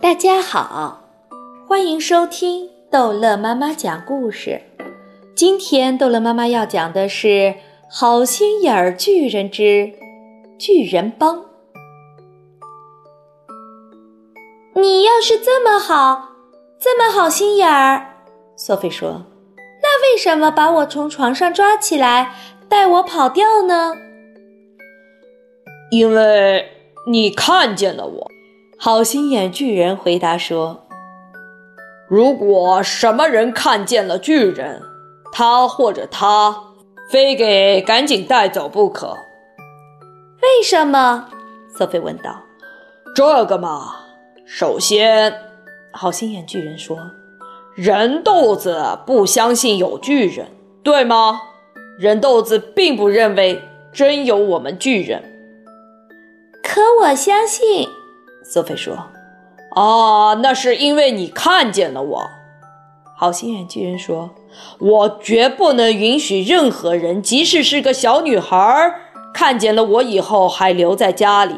大家好，欢迎收听逗乐妈妈讲故事。今天逗乐妈妈要讲的是《好心眼儿巨人之巨人帮》。你要是这么好，这么好心眼儿，索菲说，那为什么把我从床上抓起来，带我跑掉呢？因为你看见了我。好心眼巨人回答说：“如果什么人看见了巨人，他或者他非给赶紧带走不可。”为什么？索菲问道。“这个嘛，首先，好心眼巨人说，人豆子不相信有巨人，对吗？人豆子并不认为真有我们巨人。可我相信。”索菲说：“啊，那是因为你看见了我。”好心眼巨人说：“我绝不能允许任何人，即使是个小女孩，看见了我以后还留在家里。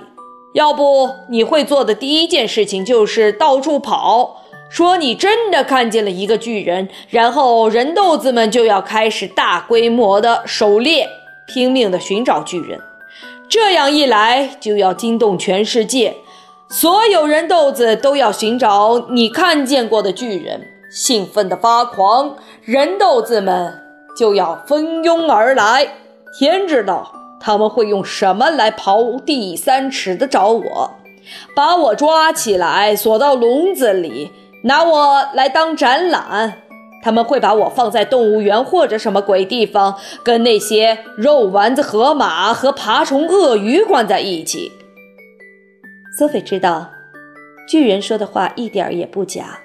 要不，你会做的第一件事情就是到处跑，说你真的看见了一个巨人，然后人豆子们就要开始大规模的狩猎，拼命的寻找巨人。这样一来，就要惊动全世界。”所有人豆子都要寻找你看见过的巨人，兴奋的发狂，人豆子们就要蜂拥而来。天知道他们会用什么来刨地三尺的找我，把我抓起来锁到笼子里，拿我来当展览。他们会把我放在动物园或者什么鬼地方，跟那些肉丸子河马和爬虫鳄鱼关在一起。索菲知道，巨人说的话一点也不假。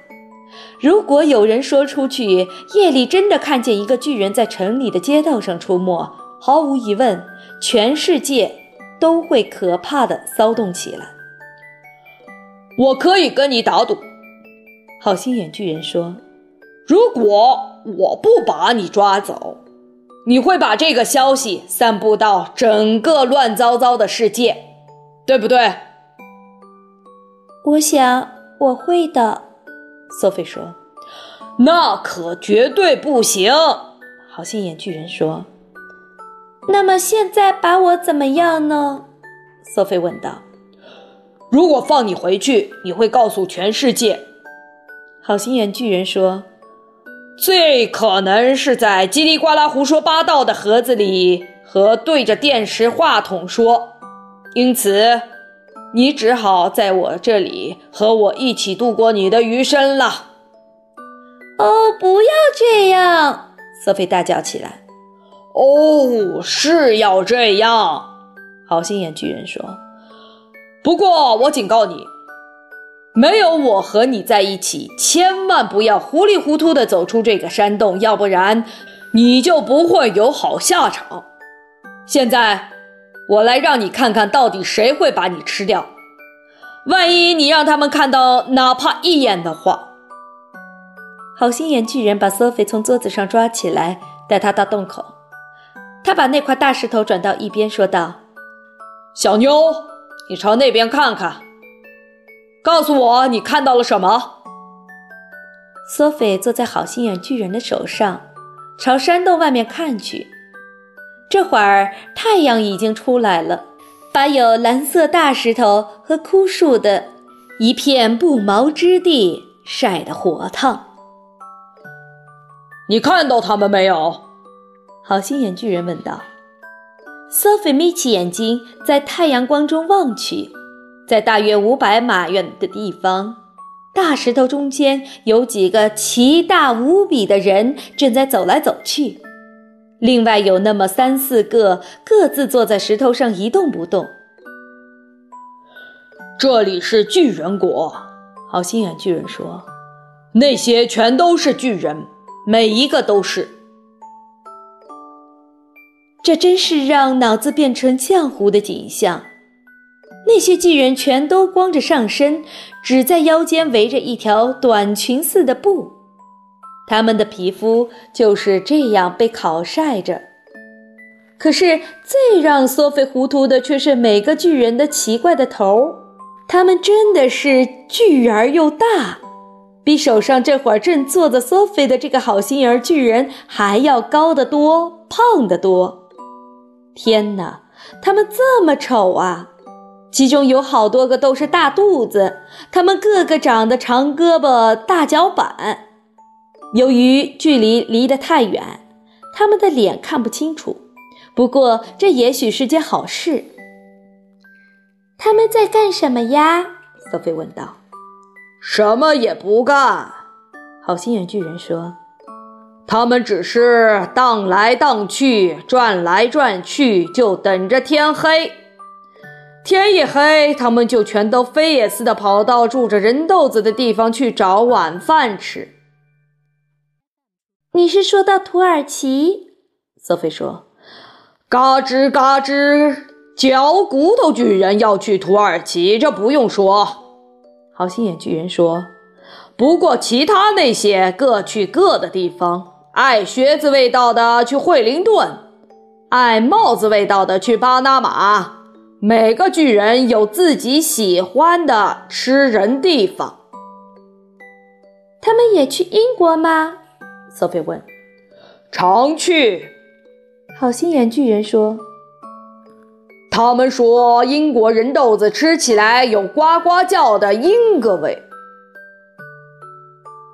如果有人说出去，夜里真的看见一个巨人在城里的街道上出没，毫无疑问，全世界都会可怕的骚动起来。我可以跟你打赌，好心眼巨人说：“如果我不把你抓走，你会把这个消息散布到整个乱糟糟的世界，对不对？”我想我会的，索菲说。那可绝对不行，好心眼巨人说。那么现在把我怎么样呢？索菲问道。如果放你回去，你会告诉全世界。好心眼巨人说。最可能是在叽里呱啦胡说八道的盒子里和对着电视话筒说，因此。你只好在我这里和我一起度过你的余生了。哦，不要这样！瑟菲大叫起来。哦，是要这样，好心眼巨人说。不过我警告你，没有我和你在一起，千万不要糊里糊涂的走出这个山洞，要不然你就不会有好下场。现在。我来让你看看到底谁会把你吃掉。万一你让他们看到哪怕一眼的话，好心眼巨人把索菲从桌子上抓起来，带他到洞口。他把那块大石头转到一边，说道：“小妞，你朝那边看看，告诉我你看到了什么。”索菲坐在好心眼巨人的手上，朝山洞外面看去。这会儿太阳已经出来了，把有蓝色大石头和枯树的一片不毛之地晒得火烫。你看到他们没有？好心眼巨人问道。索菲眯起眼睛，在太阳光中望去，在大约五百码远的地方，大石头中间有几个奇大无比的人正在走来走去。另外有那么三四个，各自坐在石头上一动不动。这里是巨人国，好心眼巨人说：“那些全都是巨人，每一个都是。”这真是让脑子变成浆糊的景象。那些巨人全都光着上身，只在腰间围着一条短裙似的布。他们的皮肤就是这样被烤晒着。可是最让索菲糊涂的却是每个巨人的奇怪的头。他们真的是巨而又大，比手上这会儿正坐着索菲的这个好心眼巨人还要高得多、胖得多。天哪，他们这么丑啊！其中有好多个都是大肚子，他们个个长得长胳膊、大脚板。由于距离离得太远，他们的脸看不清楚。不过这也许是件好事。他们在干什么呀？索菲问道。什么也不干，好心眼巨人说。他们只是荡来荡去，转来转去，就等着天黑。天一黑，他们就全都飞也似的跑到住着人豆子的地方去找晚饭吃。你是说到土耳其？索菲说。嘎吱嘎吱，嚼骨头巨人要去土耳其，这不用说。好心眼巨人说。不过其他那些各去各的地方。爱靴子味道的去惠灵顿，爱帽子味道的去巴拿马。每个巨人有自己喜欢的吃人地方。他们也去英国吗？索菲问。常去。好心眼巨人说。他们说英国人豆子吃起来有呱呱叫的英格味。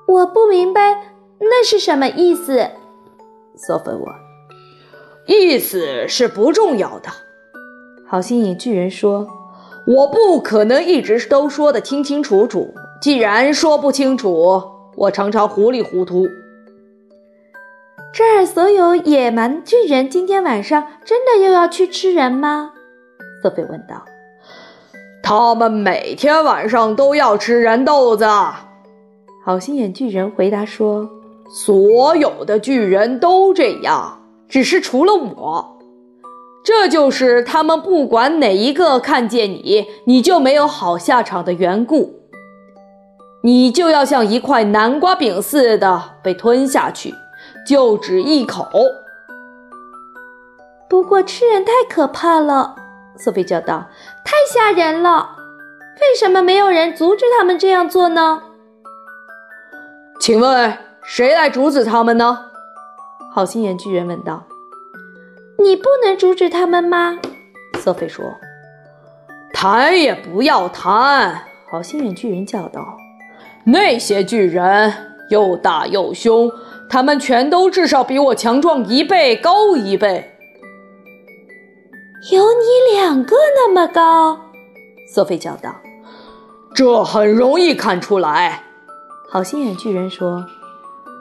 我不明白。那是什么意思？索菲问。意思是不重要的。好心眼巨人说：“我不可能一直都说得清清楚楚。既然说不清楚，我常常糊里糊涂。”这儿所有野蛮巨人今天晚上真的又要去吃人吗？索菲问道。他们每天晚上都要吃人豆子。好心眼巨人回答说。所有的巨人都这样，只是除了我。这就是他们不管哪一个看见你，你就没有好下场的缘故。你就要像一块南瓜饼似的被吞下去，就只一口。不过吃人太可怕了，索菲叫道：“太吓人了！为什么没有人阻止他们这样做呢？”请问。谁来阻止他们呢？好心眼巨人问道。“你不能阻止他们吗？”瑟菲说。“谈也不要谈！”好心眼巨人叫道。“那些巨人又大又凶，他们全都至少比我强壮一倍，高一倍。”有你两个那么高？”索菲叫道。“这很容易看出来。”好心眼巨人说。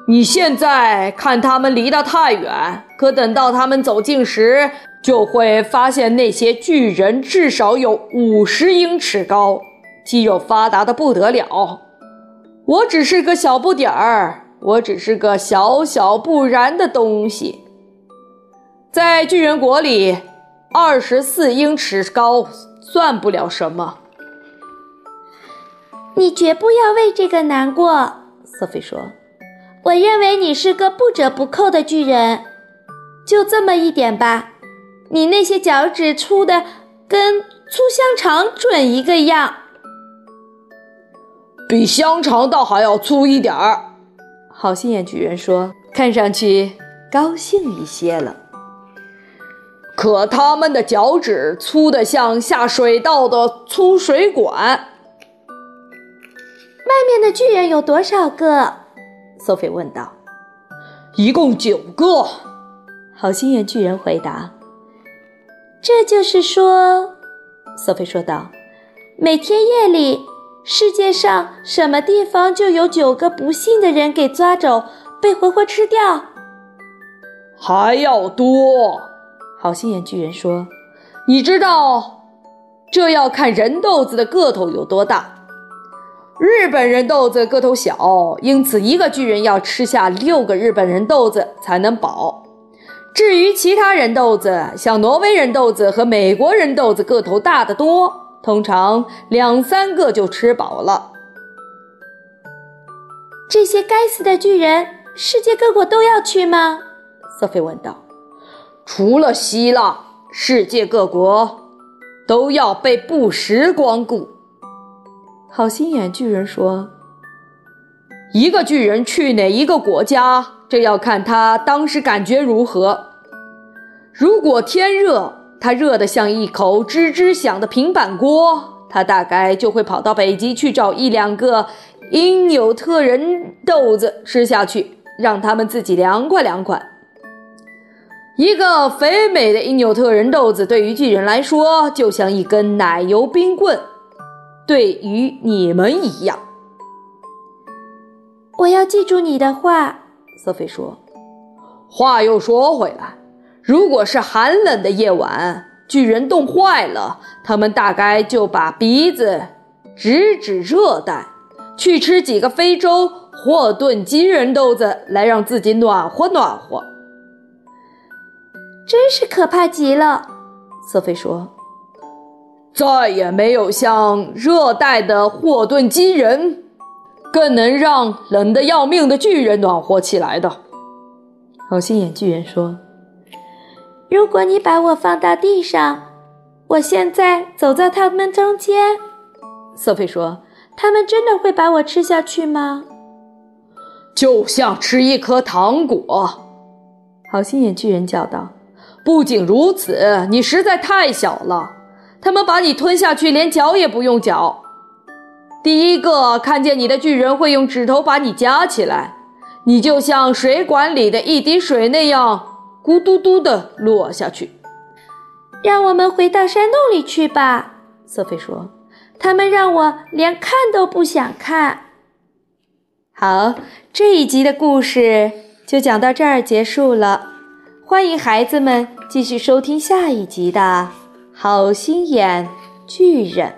你现在看他们离得太远，可等到他们走近时，就会发现那些巨人至少有五十英尺高，肌肉发达的不得了。我只是个小不点儿，我只是个小小不然的东西，在巨人国里，二十四英尺高算不了什么。你绝不要为这个难过，索菲说。我认为你是个不折不扣的巨人，就这么一点吧。你那些脚趾粗的跟粗香肠准一个样，比香肠倒还要粗一点儿。好心眼巨人说，看上去高兴一些了。可他们的脚趾粗的像下水道的粗水管。外面的巨人有多少个？索菲问道：“一共九个。”好心眼巨人回答：“这就是说，”索菲说道，“每天夜里，世界上什么地方就有九个不幸的人给抓走，被活活吃掉。”还要多。好心眼巨人说：“你知道，这要看人豆子的个头有多大。”日本人豆子个头小，因此一个巨人要吃下六个日本人豆子才能饱。至于其他人豆子，像挪威人豆子和美国人豆子个头大得多，通常两三个就吃饱了。这些该死的巨人，世界各国都要去吗？索菲问道。除了希腊，世界各国都要被不时光顾。好心眼巨人说：“一个巨人去哪一个国家，这要看他当时感觉如何。如果天热，他热得像一口吱吱响的平板锅，他大概就会跑到北极去找一两个因纽特人豆子吃下去，让他们自己凉快凉快。”一个肥美的因纽特人豆子对于巨人来说，就像一根奶油冰棍，对于你们一样。我要记住你的话，瑟菲说。话又说回来，如果是寒冷的夜晚，巨人冻坏了，他们大概就把鼻子直指热带，去吃几个非洲或炖金人豆子，来让自己暖和暖和。真是可怕极了，瑟菲说：“再也没有像热带的霍顿金人，更能让冷得要命的巨人暖和起来的。”好心眼巨人说：“如果你把我放到地上，我现在走在他们中间。”瑟菲说：“他们真的会把我吃下去吗？”就像吃一颗糖果，好心眼巨人叫道。不仅如此，你实在太小了，他们把你吞下去，连嚼也不用嚼。第一个看见你的巨人会用指头把你夹起来，你就像水管里的一滴水那样，咕嘟嘟的落下去。让我们回到山洞里去吧，瑟菲说。他们让我连看都不想看。好，这一集的故事就讲到这儿结束了。欢迎孩子们继续收听下一集的《好心眼巨人》。